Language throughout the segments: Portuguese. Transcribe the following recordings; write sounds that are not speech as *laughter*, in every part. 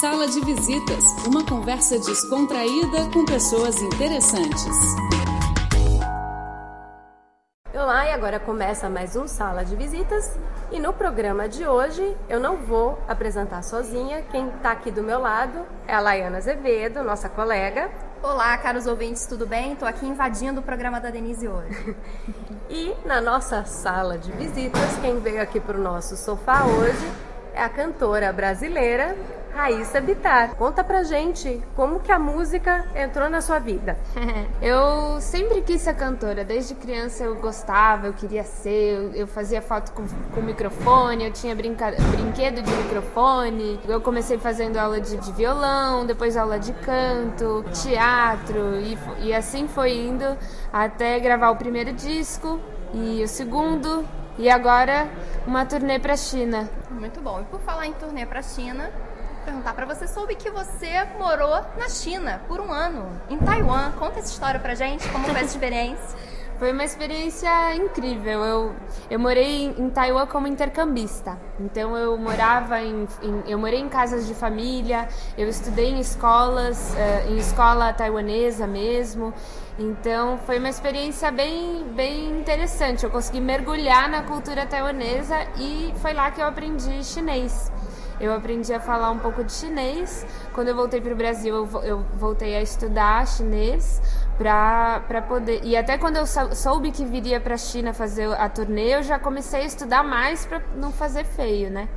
Sala de Visitas, uma conversa descontraída com pessoas interessantes. Olá, e agora começa mais um Sala de Visitas. E no programa de hoje eu não vou apresentar sozinha. Quem está aqui do meu lado é a Laiana Azevedo, nossa colega. Olá, caros ouvintes, tudo bem? Estou aqui invadindo o programa da Denise hoje. *laughs* e na nossa sala de visitas, quem veio aqui para o nosso sofá hoje é a cantora brasileira Raíssa Bittar. Conta pra gente como que a música entrou na sua vida. *laughs* eu sempre quis ser cantora, desde criança eu gostava, eu queria ser, eu, fazia foto com, com microfone, eu tinha brinca, brinquedo de microfone, eu comecei fazendo aula de, de violão, depois aula de canto, teatro e, e assim foi indo até gravar o primeiro disco e o segundo e agora uma turnê para a China. Muito bom. E por falar em turnê para a China, perguntar para você, soube que você morou na China por um ano, em Taiwan. Conta essa história pra gente, como foi essa *laughs* experiência? Foi uma experiência incrível. Eu, eu morei em Taiwan como intercambista. Então eu morava em, em eu morei em casas de família, eu estudei em escolas, uh, em escola taiwanesa mesmo. Então foi uma experiência bem, bem interessante. Eu consegui mergulhar na cultura taiwanesa e foi lá que eu aprendi chinês. Eu aprendi a falar um pouco de chinês. Quando eu voltei para o Brasil, eu voltei a estudar chinês para poder. E até quando eu soube que viria para a China fazer a turnê, eu já comecei a estudar mais para não fazer feio, né?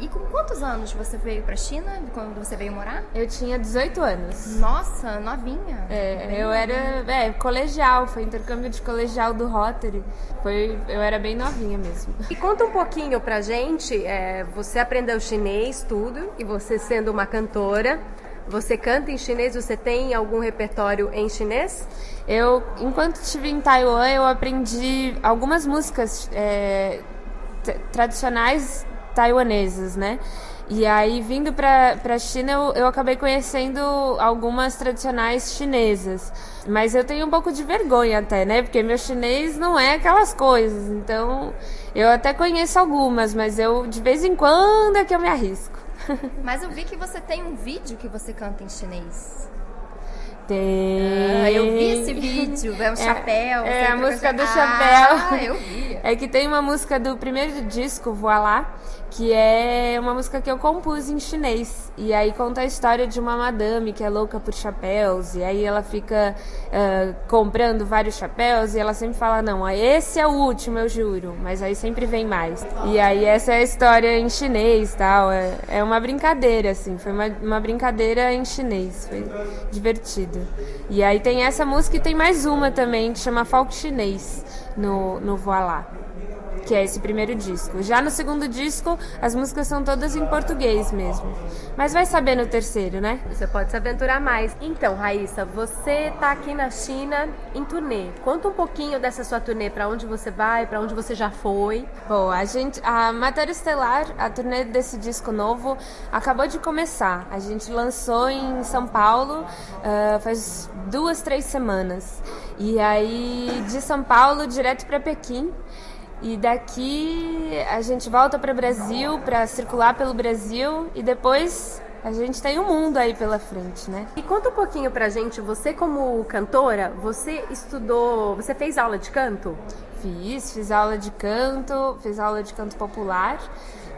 E com quantos anos você veio para a China, quando você veio morar? Eu tinha 18 anos. Nossa, novinha. É, eu era é, colegial, foi intercâmbio de colegial do Rotary. Foi, eu era bem novinha mesmo. E conta um pouquinho pra gente, é, você aprendeu chinês, tudo, e você sendo uma cantora, você canta em chinês? Você tem algum repertório em chinês? Eu, enquanto estive em Taiwan, eu aprendi algumas músicas é, tradicionais taiwanesas, né? E aí, vindo para a China, eu, eu acabei conhecendo algumas tradicionais chinesas. Mas eu tenho um pouco de vergonha até, né? Porque meu chinês não é aquelas coisas. Então, eu até conheço algumas, mas eu, de vez em quando, é que eu me arrisco. *laughs* Mas eu vi que você tem um vídeo que você canta em chinês. Tem. Ah, eu vi esse vídeo, é o *laughs* chapéu. É, é a música do chapéu. Ah, eu vi. *laughs* É que tem uma música do primeiro disco, Voilá, que é uma música que eu compus em chinês. E aí conta a história de uma madame que é louca por chapéus, e aí ela fica uh, comprando vários chapéus, e ela sempre fala: Não, esse é o último, eu juro, mas aí sempre vem mais. E aí essa é a história em chinês tal. É, é uma brincadeira, assim, foi uma, uma brincadeira em chinês, foi divertido. E aí tem essa música e tem mais uma também que chama Folk Chinês no, no Voilá que é esse primeiro disco. Já no segundo disco, as músicas são todas em português mesmo. Mas vai saber no terceiro, né? Você pode se aventurar mais. Então, Raíssa, você tá aqui na China em turnê. Conta um pouquinho dessa sua turnê, para onde você vai, para onde você já foi. Bom, a gente, a Matéria Estelar, a turnê desse disco novo, acabou de começar. A gente lançou em São Paulo uh, faz duas, três semanas. E aí, de São Paulo, direto para Pequim. E daqui a gente volta para o Brasil, para circular pelo Brasil e depois a gente tem um mundo aí pela frente, né? E conta um pouquinho pra gente, você como cantora, você estudou, você fez aula de canto? Fiz, fiz aula de canto, fiz aula de canto popular.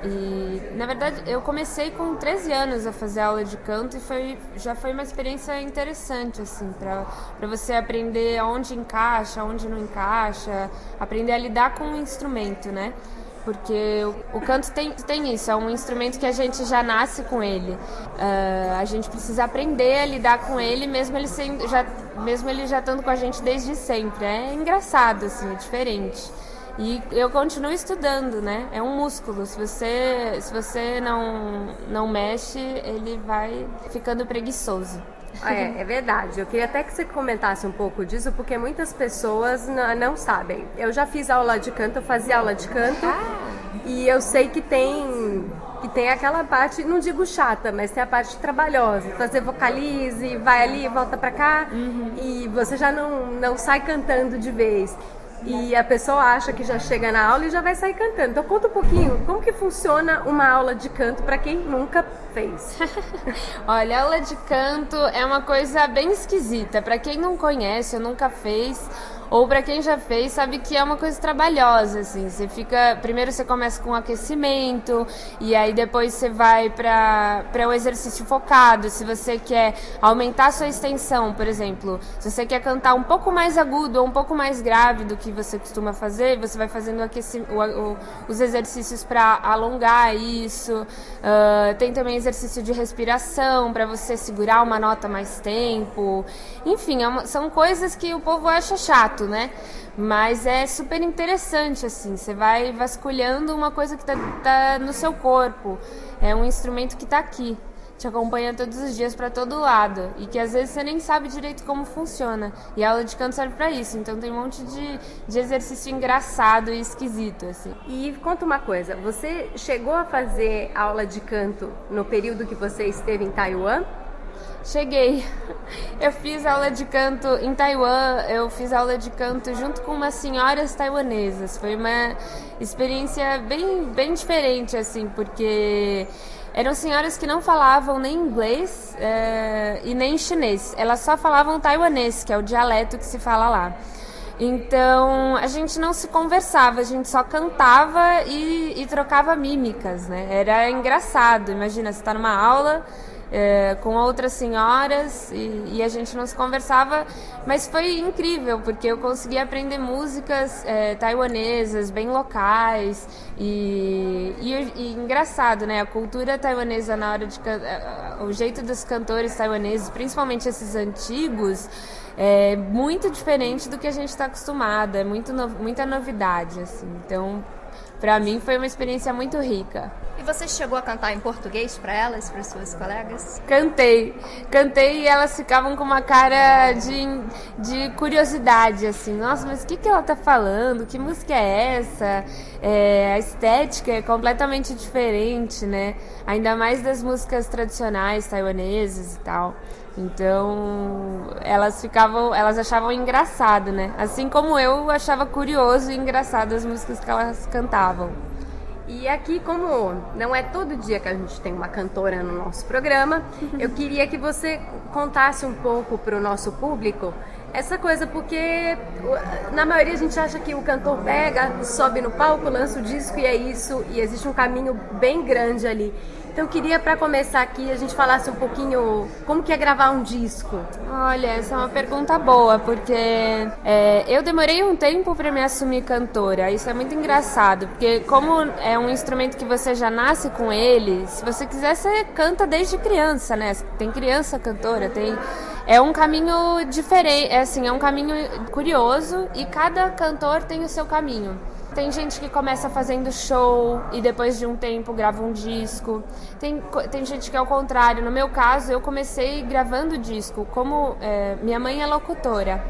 E, na verdade, eu comecei com 13 anos a fazer aula de canto e foi, já foi uma experiência interessante, assim, para você aprender onde encaixa, onde não encaixa, aprender a lidar com o instrumento, né? Porque o, o canto tem, tem isso, é um instrumento que a gente já nasce com ele. Uh, a gente precisa aprender a lidar com ele, mesmo ele, sendo, já, mesmo ele já estando com a gente desde sempre. É engraçado, assim, é diferente. E eu continuo estudando, né? É um músculo. Se você, se você não, não mexe, ele vai ficando preguiçoso. Ah, é, é verdade. Eu queria até que você comentasse um pouco disso, porque muitas pessoas não sabem. Eu já fiz aula de canto, eu fazia aula de canto. Ah. E eu sei que tem que tem aquela parte, não digo chata, mas tem a parte trabalhosa. Fazer vocalize, vai ali, volta pra cá, uhum. e você já não, não sai cantando de vez. E a pessoa acha que já chega na aula e já vai sair cantando. Então conta um pouquinho como que funciona uma aula de canto para quem nunca fez. *laughs* Olha, aula de canto é uma coisa bem esquisita. Para quem não conhece ou nunca fez, ou para quem já fez, sabe que é uma coisa trabalhosa, assim. Você fica, primeiro você começa com aquecimento e aí depois você vai para para o um exercício focado. Se você quer aumentar sua extensão, por exemplo, se você quer cantar um pouco mais agudo ou um pouco mais grave do que você costuma fazer, você vai fazendo o o, os exercícios para alongar isso. Uh, tem também exercício de respiração para você segurar uma nota mais tempo. Enfim, é uma, são coisas que o povo acha chato né? Mas é super interessante, assim. Você vai vasculhando uma coisa que tá, tá no seu corpo. É um instrumento que tá aqui te acompanha todos os dias para todo lado e que às vezes você nem sabe direito como funciona. E a aula de canto serve para isso. Então tem um monte de, de exercício engraçado e esquisito assim. E conta uma coisa, você chegou a fazer aula de canto no período que você esteve em Taiwan? Cheguei. Eu fiz aula de canto em Taiwan, eu fiz aula de canto junto com umas senhoras taiwanesas. Foi uma experiência bem, bem diferente, assim, porque eram senhoras que não falavam nem inglês é, e nem chinês. Elas só falavam taiwanês, que é o dialeto que se fala lá. Então a gente não se conversava, a gente só cantava e, e trocava mímicas, né? Era engraçado. Imagina, você está numa aula é, com outras senhoras e, e, a gente não se conversava, mas foi incrível porque eu consegui aprender músicas é, taiwanesas bem locais e, e, e, engraçado, né? A cultura taiwanesa na hora de o jeito dos cantores taiwaneses, principalmente esses antigos, é muito diferente do que a gente está acostumado, é muito no, muita novidade, assim. Então, para mim foi uma experiência muito rica. Você chegou a cantar em português para elas, para suas colegas? Cantei. Cantei e elas ficavam com uma cara de, de curiosidade, assim. Nossa, mas o que, que ela tá falando? Que música é essa? É, a estética é completamente diferente, né? Ainda mais das músicas tradicionais taiwanesas e tal. Então, elas ficavam, elas achavam engraçado, né? Assim como eu achava curioso e engraçado as músicas que elas cantavam. E aqui, como não é todo dia que a gente tem uma cantora no nosso programa, eu queria que você contasse um pouco para o nosso público essa coisa, porque na maioria a gente acha que o cantor pega, sobe no palco, lança o disco e é isso, e existe um caminho bem grande ali. Então eu queria para começar aqui a gente falasse um pouquinho como que é gravar um disco. Olha, essa é uma pergunta boa porque é, eu demorei um tempo para me assumir cantora. Isso é muito engraçado porque como é um instrumento que você já nasce com ele, se você quiser você canta desde criança, né? Tem criança cantora, tem é um caminho diferente, é assim, é um caminho curioso e cada cantor tem o seu caminho. Tem gente que começa fazendo show e depois de um tempo grava um disco. Tem, tem gente que é o contrário. No meu caso, eu comecei gravando disco. Como é, minha mãe é locutora.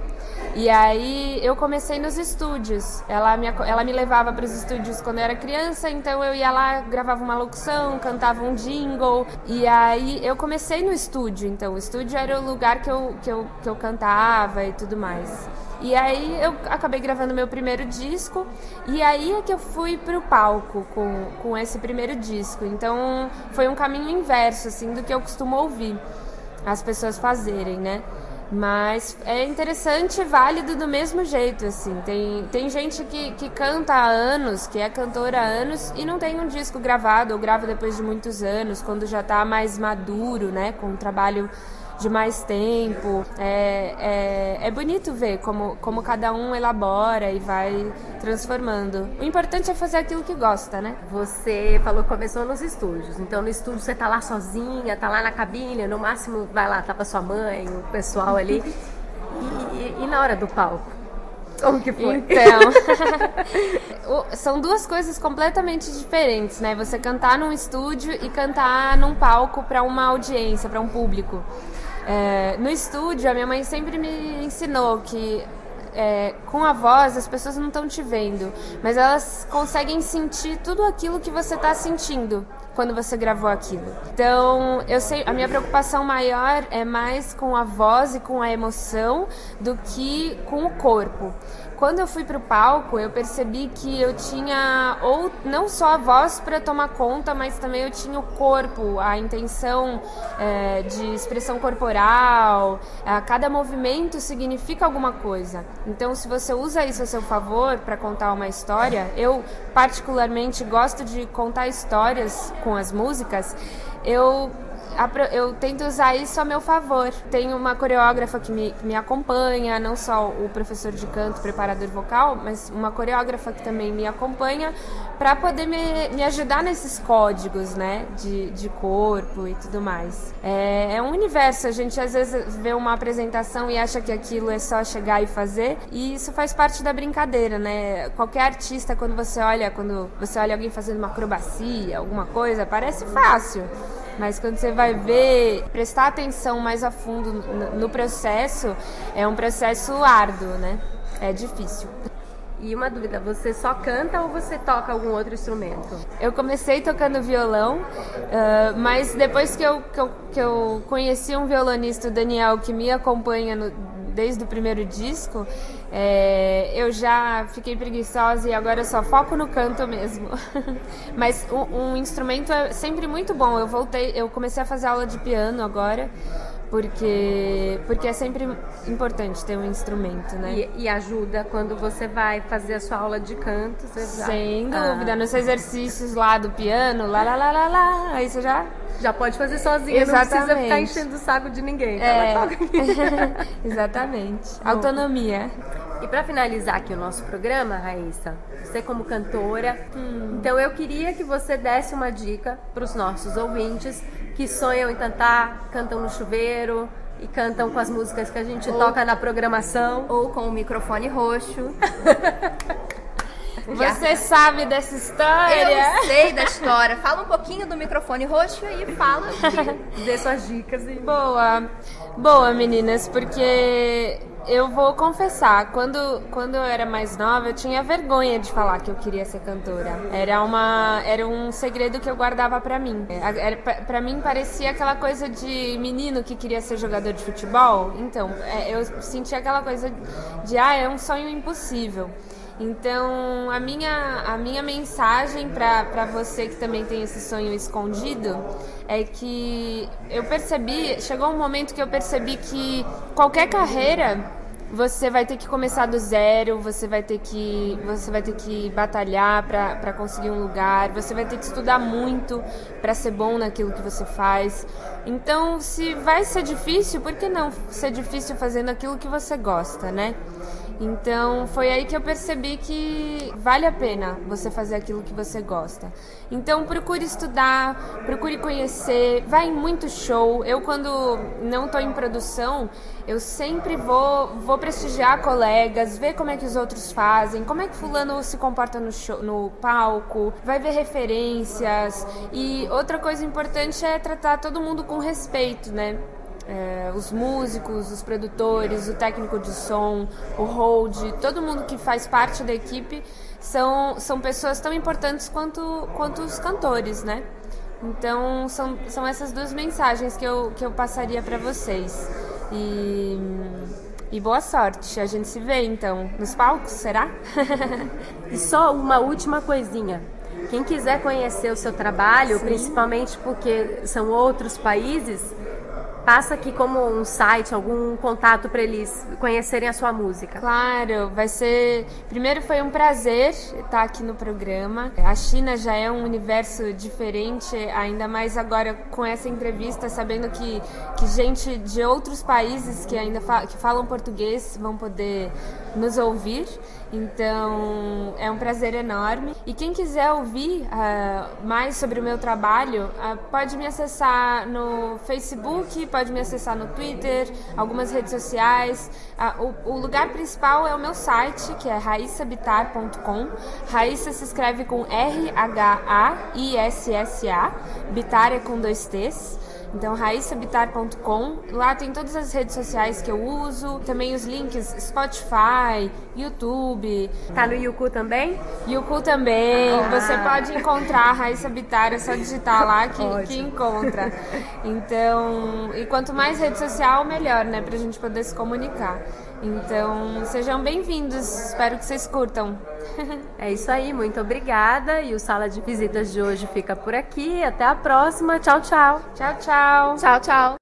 E aí eu comecei nos estúdios. Ela me, ela me levava para os estúdios quando eu era criança, então eu ia lá, gravava uma locução, cantava um jingle. E aí eu comecei no estúdio, então o estúdio era o lugar que eu, que eu, que eu cantava e tudo mais. E aí eu acabei gravando meu primeiro disco e aí é que eu fui pro palco com, com esse primeiro disco. Então foi um caminho inverso assim do que eu costumo ouvir as pessoas fazerem, né? Mas é interessante e válido do mesmo jeito, assim. Tem, tem gente que, que canta há anos, que é cantora há anos e não tem um disco gravado ou grava depois de muitos anos, quando já está mais maduro, né? Com um trabalho de mais tempo. É, é, é bonito ver como, como cada um elabora e vai transformando. O importante é fazer aquilo que gosta, né? Você falou que começou nos estúdios. Então no estúdio você tá lá sozinha, tá lá na cabine, no máximo vai lá, tava sua mãe, o pessoal ali. *laughs* E, e, e na hora do palco? Como que foi? Então, *laughs* são duas coisas completamente diferentes, né? Você cantar num estúdio e cantar num palco para uma audiência, para um público. É, no estúdio, a minha mãe sempre me ensinou que é, com a voz as pessoas não estão te vendo, mas elas conseguem sentir tudo aquilo que você está sentindo quando você gravou aquilo. Então, eu sei, a minha preocupação maior é mais com a voz e com a emoção do que com o corpo. Quando eu fui para o palco, eu percebi que eu tinha ou não só a voz para tomar conta, mas também eu tinha o corpo, a intenção é, de expressão corporal. É, cada movimento significa alguma coisa. Então, se você usa isso a seu favor para contar uma história, eu particularmente gosto de contar histórias com as músicas. Eu eu tento usar isso a meu favor. Tenho uma coreógrafa que me, me acompanha, não só o professor de canto, preparador vocal, mas uma coreógrafa que também me acompanha para poder me, me ajudar nesses códigos, né, de, de corpo e tudo mais. É, é um universo, a gente às vezes vê uma apresentação e acha que aquilo é só chegar e fazer, e isso faz parte da brincadeira, né? Qualquer artista, quando você olha, quando você olha alguém fazendo uma acrobacia, alguma coisa, parece fácil. Mas quando você vai ver, prestar atenção mais a fundo no processo, é um processo árduo, né? É difícil. E uma dúvida, você só canta ou você toca algum outro instrumento? Eu comecei tocando violão, uh, mas depois que eu, que eu, que, eu, conheci um violonista, o Daniel, que me acompanha no, desde o primeiro disco, é, eu já fiquei preguiçosa e agora eu só foco no canto mesmo. *laughs* Mas um, um, instrumento é sempre muito bom. Eu voltei, eu comecei a fazer aula de piano agora. Porque, porque é sempre importante ter um instrumento, né? E, e ajuda quando você vai fazer a sua aula de canto. Sem já... dúvida, ah. nos exercícios lá do piano, lá, lá, lá, lá, lá, aí você já já pode fazer sozinha, Exatamente. não precisa ficar enchendo o saco de ninguém. É. *laughs* Exatamente. Autonomia. E para finalizar aqui o nosso programa, Raíssa, você como cantora, hum. então eu queria que você desse uma dica para os nossos ouvintes que sonham em cantar, cantam no chuveiro e cantam com as músicas que a gente ou, toca na programação. Ou com o microfone roxo. *laughs* Você Já. sabe dessa história? Eu sei da história. Fala um pouquinho do microfone roxo e fala. De... Dê suas dicas. E... Boa. Boa, meninas, porque eu vou confessar, quando, quando eu era mais nova, eu tinha vergonha de falar que eu queria ser cantora. Era, uma, era um segredo que eu guardava para mim. Era, pra mim parecia aquela coisa de menino que queria ser jogador de futebol. Então, é, eu sentia aquela coisa de, ah, é um sonho impossível. Então, a minha, a minha mensagem para você que também tem esse sonho escondido é que eu percebi, chegou um momento que eu percebi que qualquer carreira você vai ter que começar do zero, você vai ter que, você vai ter que batalhar para conseguir um lugar, você vai ter que estudar muito para ser bom naquilo que você faz. Então, se vai ser difícil, por que não ser difícil fazendo aquilo que você gosta, né? Então foi aí que eu percebi que vale a pena você fazer aquilo que você gosta. Então procure estudar, procure conhecer, vai em muito show. Eu quando não estou em produção, eu sempre vou, vou prestigiar colegas, ver como é que os outros fazem, como é que fulano se comporta no, show, no palco, vai ver referências. E outra coisa importante é tratar todo mundo com respeito, né? É, os músicos, os produtores, o técnico de som, o hold, todo mundo que faz parte da equipe são, são pessoas tão importantes quanto, quanto os cantores, né? Então são, são essas duas mensagens que eu, que eu passaria para vocês. E, e boa sorte, a gente se vê então nos palcos, será? *laughs* e só uma última coisinha. Quem quiser conhecer o seu trabalho, Sim. principalmente porque são outros países, passa aqui como um site, algum contato para eles conhecerem a sua música. Claro, vai ser. Primeiro foi um prazer estar aqui no programa. A China já é um universo diferente, ainda mais agora com essa entrevista, sabendo que, que gente de outros países que ainda fa que falam português vão poder nos ouvir. Então é um prazer enorme. E quem quiser ouvir uh, mais sobre o meu trabalho, uh, pode me acessar no Facebook, pode me acessar no Twitter, algumas redes sociais. O, o, lugar principal é o meu site, que é raissabitar.com. Raissa se escreve com R-H-A-I-S-S-A, Bitar é com dois T's. Então, raissabitar.com. Lá tem todas as redes sociais que eu uso, também os links Spotify, YouTube. Tá no Yuku também? Yuku também. Ah. Você pode encontrar a Raíssa Bitar, é só digitar lá que, que encontra. Então, e quanto mais rede social, melhor, né? Pra gente poder se comunicar. Então, sejam bem-vindos. Espero que vocês curtam. *laughs* É isso aí, muito obrigada. E o Sala de Visitas de hoje fica por aqui. Até a próxima. Tchau, tchau. Tchau, tchau. Tchau, tchau.